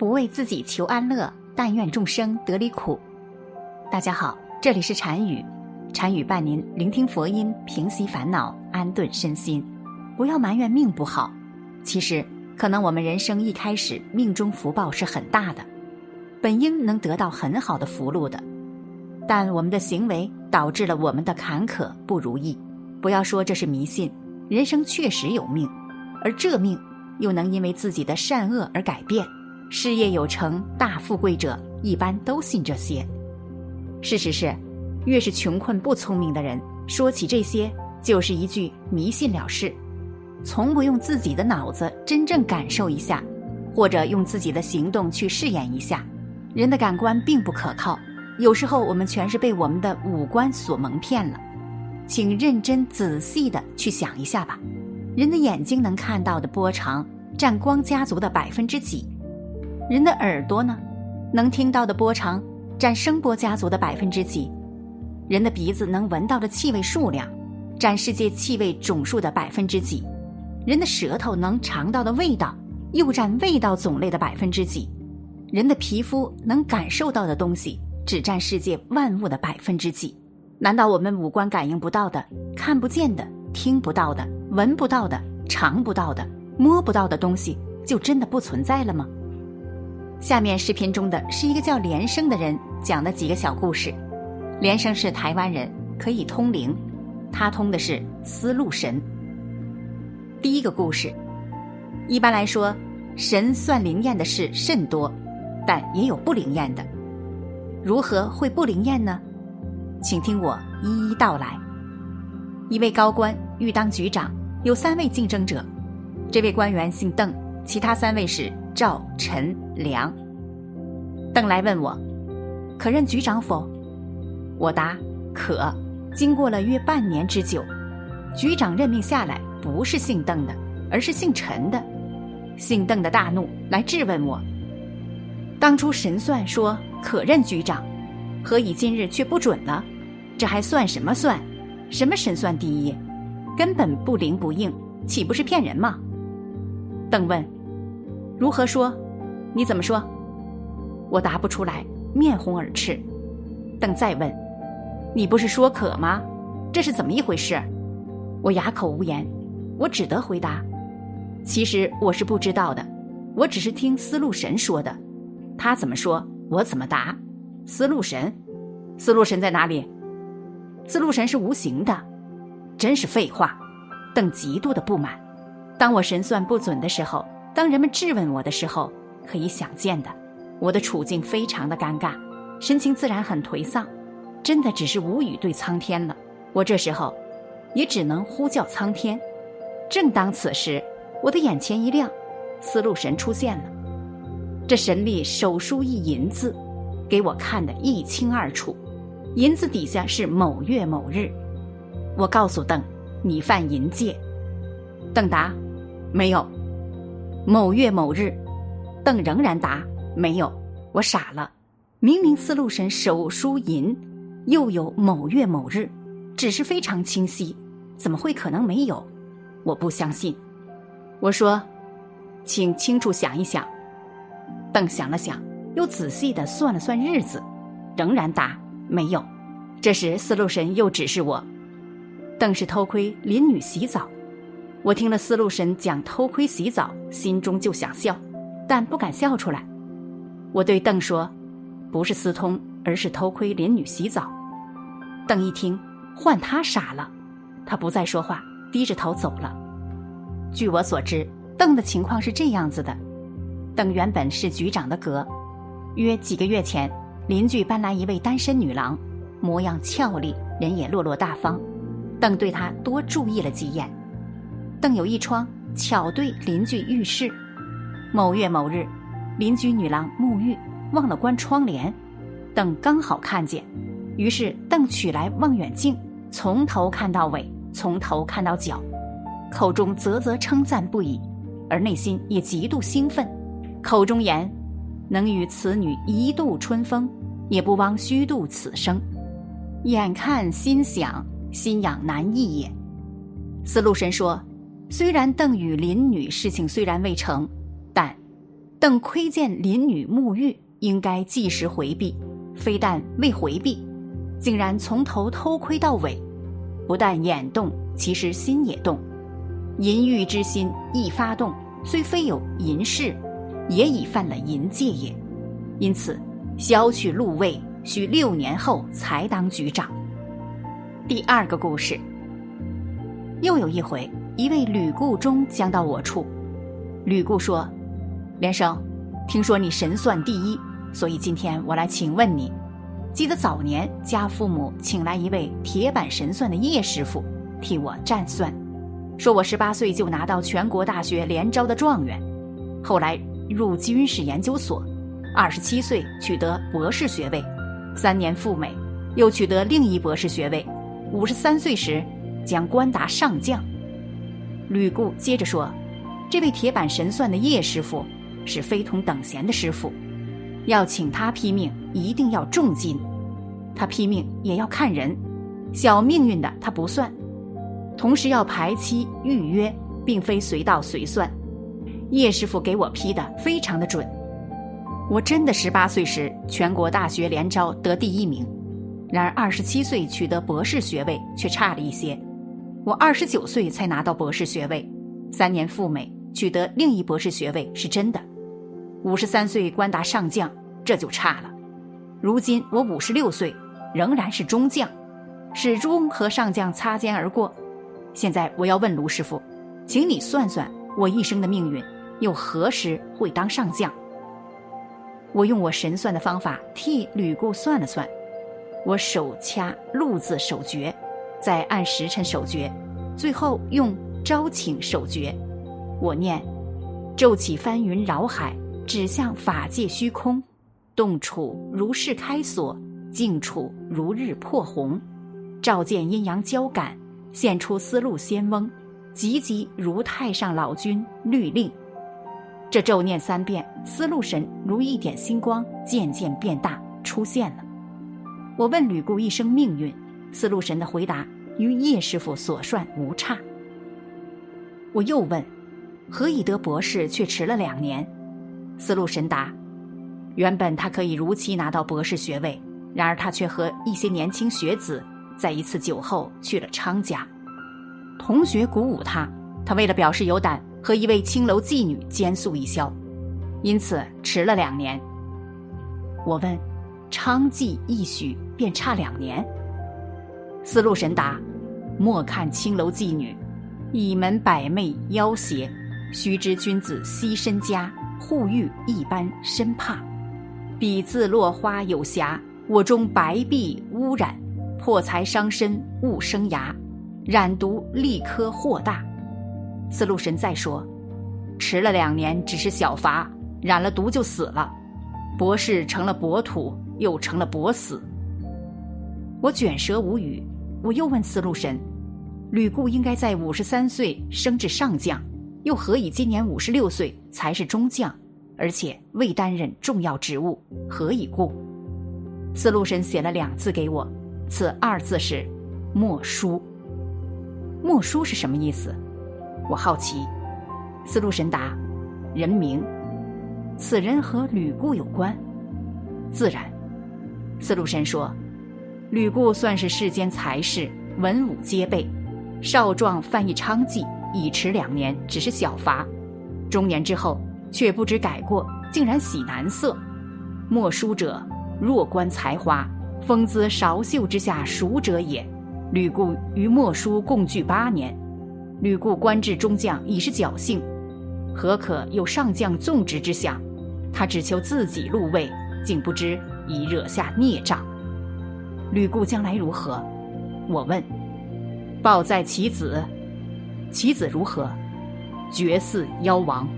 不为自己求安乐，但愿众生得离苦。大家好，这里是禅语，禅语伴您聆听佛音，平息烦恼，安顿身心。不要埋怨命不好，其实可能我们人生一开始命中福报是很大的，本应能得到很好的福禄的，但我们的行为导致了我们的坎坷不如意。不要说这是迷信，人生确实有命，而这命。又能因为自己的善恶而改变，事业有成、大富贵者一般都信这些。事实是，越是穷困不聪明的人，说起这些就是一句迷信了事，从不用自己的脑子真正感受一下，或者用自己的行动去试验一下。人的感官并不可靠，有时候我们全是被我们的五官所蒙骗了。请认真仔细的去想一下吧。人的眼睛能看到的波长占光家族的百分之几？人的耳朵呢，能听到的波长占声波家族的百分之几？人的鼻子能闻到的气味数量占世界气味总数的百分之几？人的舌头能尝到的味道又占味道种类的百分之几？人的皮肤能感受到的东西只占世界万物的百分之几？难道我们五官感应不到的、看不见的、听不到的？闻不到的、尝不到的、摸不到的东西，就真的不存在了吗？下面视频中的是一个叫连生的人讲的几个小故事。连生是台湾人，可以通灵，他通的是思路神。第一个故事，一般来说，神算灵验的事甚多，但也有不灵验的。如何会不灵验呢？请听我一一道来。一位高官欲当局长。有三位竞争者，这位官员姓邓，其他三位是赵、陈、梁。邓来问我，可任局长否？我答可。经过了约半年之久，局长任命下来，不是姓邓的，而是姓陈的。姓邓的大怒，来质问我：当初神算说可任局长，何以今日却不准了？这还算什么算？什么神算第一？根本不灵不应，岂不是骗人吗？邓问：“如何说？你怎么说？”我答不出来，面红耳赤。邓再问：“你不是说渴吗？这是怎么一回事？”我哑口无言，我只得回答：“其实我是不知道的，我只是听思路神说的，他怎么说，我怎么答。思路神，思路神在哪里？思路神是无形的。”真是废话！邓极度的不满。当我神算不准的时候，当人们质问我的时候，可以想见的，我的处境非常的尴尬，神情自然很颓丧，真的只是无语对苍天了。我这时候，也只能呼叫苍天。正当此时，我的眼前一亮，思路神出现了。这神力手书一银字，给我看得一清二楚。银字底下是某月某日。我告诉邓，你犯淫戒。邓答，没有。某月某日，邓仍然答没有。我傻了，明明四路神手书淫，又有某月某日，只是非常清晰，怎么会可能没有？我不相信。我说，请清楚想一想。邓想了想，又仔细的算了算日子，仍然答没有。这时四路神又指示我。邓是偷窥邻女洗澡，我听了思路神讲偷窥洗澡，心中就想笑，但不敢笑出来。我对邓说：“不是私通，而是偷窥邻女洗澡。”邓一听，换他傻了，他不再说话，低着头走了。据我所知，邓的情况是这样子的：邓原本是局长的阁，约几个月前，邻居搬来一位单身女郎，模样俏丽，人也落落大方。邓对他多注意了几眼。邓有一窗，巧对邻居浴室。某月某日，邻居女郎沐浴，忘了关窗帘，邓刚好看见，于是邓取来望远镜，从头看到尾，从头看到脚，口中啧啧称赞不已，而内心也极度兴奋，口中言：“能与此女一度春风，也不枉虚度此生。”眼看心想。心痒难抑也。思路神说：“虽然邓与林女事情虽然未成，但邓窥见林女沐浴，应该即时回避，非但未回避，竟然从头偷窥到尾，不但眼动，其实心也动。淫欲之心一发动，虽非有淫事，也已犯了淫戒也。因此，削去禄位，需六年后才当局长。第二个故事，又有一回，一位吕固中将到我处，吕固说。连生，听说你神算第一，所以今天我来请问你。记得早年家父母请来一位铁板神算的叶师傅，替我占算，说我十八岁就拿到全国大学联招的状元，后来入军事研究所，二十七岁取得博士学位，三年赴美，又取得另一博士学位，五十三岁时将官达上将。吕固接着说，这位铁板神算的叶师傅。是非同等闲的师傅，要请他批命，一定要重金。他批命也要看人，小命运的他不算。同时要排期预约，并非随到随算。叶师傅给我批的非常的准。我真的十八岁时全国大学联招得第一名，然而二十七岁取得博士学位却差了一些。我二十九岁才拿到博士学位，三年赴美取得另一博士学位是真的。五十三岁官达上将，这就差了。如今我五十六岁，仍然是中将，始终和上将擦肩而过。现在我要问卢师傅，请你算算我一生的命运，又何时会当上将？我用我神算的方法替吕固算了算，我手掐禄字守诀，再按时辰守诀，最后用招请守诀。我念：骤起翻云扰海。指向法界虚空，动处如是开锁，静处如日破红，照见阴阳交感，现出丝路仙翁，急急如太上老君律令。这咒念三遍，丝路神如一点星光，渐渐变大，出现了。我问吕固一生命运，丝路神的回答与叶师傅所算无差。我又问，何以得博士却迟了两年？思路神答：“原本他可以如期拿到博士学位，然而他却和一些年轻学子在一次酒后去了昌家。同学鼓舞他，他为了表示有胆，和一位青楼妓女奸宿一宵，因此迟了两年。我问：昌妓一许便差两年？思路神答：莫看青楼妓女，倚门百媚妖邪，须知君子惜身家。”护玉一般深怕，彼自落花有瑕，我中白璧污染，破财伤身误生涯，染毒立科祸大。思路神再说，迟了两年只是小罚，染了毒就死了，博士成了博土，又成了博死。我卷舌无语。我又问司路神，吕固应该在五十三岁升至上将。又何以今年五十六岁才是中将，而且未担任重要职务？何以故？司路神写了两字给我，此二字是“莫书”。莫书是什么意思？我好奇。司路神答：“人名。”此人和吕固有关？自然。司路神说：“吕固算是世间才士，文武皆备，少壮犯一娼妓。”已迟两年，只是小罚；中年之后，却不知改过，竟然喜男色。莫书者，弱冠才华，风姿韶秀之下孰者也？吕固与莫书共聚八年，吕固官至中将已是侥幸，何可有上将纵职之想？他只求自己入位，竟不知已惹下孽障。吕固将来如何？我问。报在其子。其子如何？绝似妖王。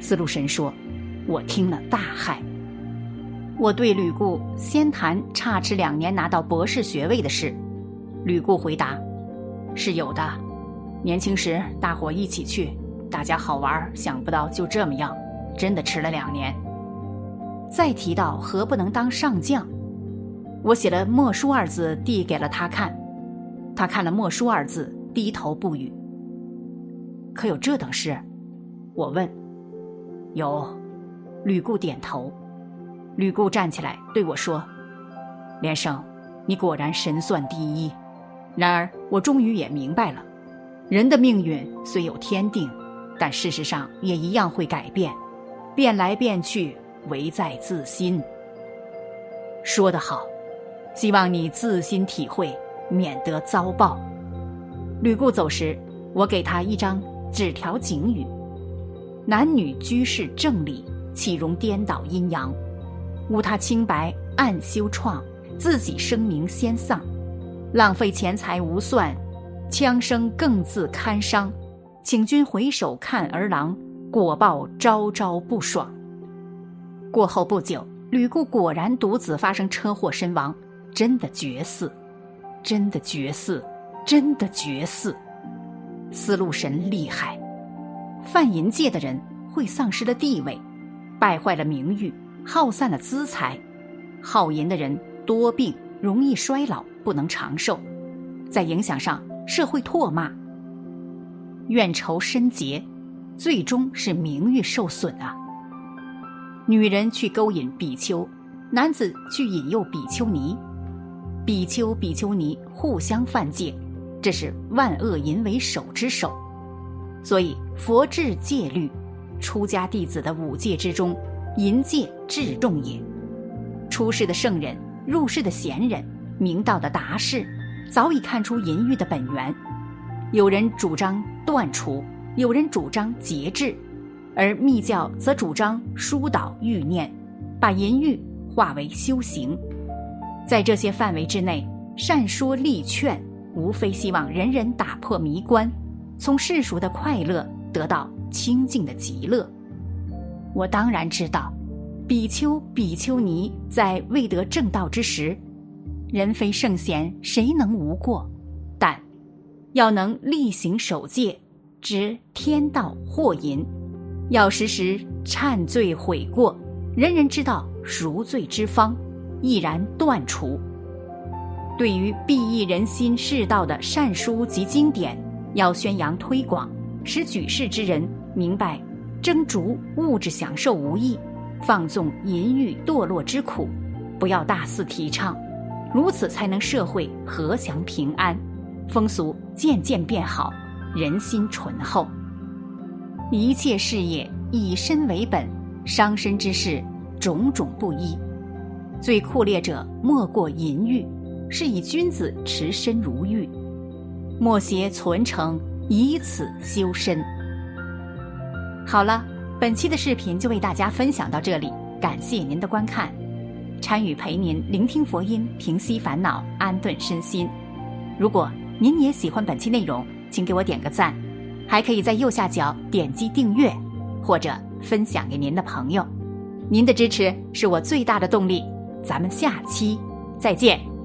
司路神说：“我听了大骇。”我对吕固先谈差迟两年拿到博士学位的事。吕固回答：“是有的。年轻时大伙一起去，大家好玩，想不到就这么样，真的迟了两年。”再提到何不能当上将，我写了“莫书”二字递给了他看，他看了“莫书”二字。低头不语。可有这等事？我问。有，吕固点头。吕固站起来对我说：“连生，你果然神算第一。然而，我终于也明白了，人的命运虽有天定，但事实上也一样会改变，变来变去，唯在自心。”说得好，希望你自心体会，免得遭报。吕固走时，我给他一张纸条警语：男女居士正理，岂容颠倒阴阳？误他清白暗修创，自己声名先丧，浪费钱财无算，枪声更自堪伤。请君回首看儿郎，果报朝朝不爽。过后不久，吕固果然独子发生车祸身亡，真的绝嗣，真的绝嗣。真的绝嗣，思路神厉害。犯淫戒的人会丧失了地位，败坏了名誉，耗散了资财。好淫的人多病，容易衰老，不能长寿，在影响上社会唾骂。怨仇深结，最终是名誉受损啊。女人去勾引比丘，男子去引诱比丘尼，比丘比丘尼互相犯戒。这是万恶淫为首之首，所以佛制戒律，出家弟子的五戒之中，淫戒至重也。出世的圣人、入世的贤人、明道的达士，早已看出淫欲的本源。有人主张断除，有人主张节制，而密教则主张疏导欲念，把淫欲化为修行。在这些范围之内，善说力劝。无非希望人人打破迷关，从世俗的快乐得到清净的极乐。我当然知道，比丘、比丘尼在未得正道之时，人非圣贤，谁能无过？但要能力行守戒，知天道祸淫，要时时忏罪悔过，人人知道赎罪之方，毅然断除。对于裨益人心世道的善书及经典，要宣扬推广，使举世之人明白，争逐物质享受无益，放纵淫欲堕落之苦，不要大肆提倡，如此才能社会和祥平安，风俗渐渐变好，人心醇厚。一切事业以身为本，伤身之事种种不一，最酷烈者莫过淫欲。是以君子持身如玉，莫邪存诚，以此修身。好了，本期的视频就为大家分享到这里，感谢您的观看。参与陪您聆听佛音，平息烦恼，安顿身心。如果您也喜欢本期内容，请给我点个赞，还可以在右下角点击订阅，或者分享给您的朋友。您的支持是我最大的动力。咱们下期再见。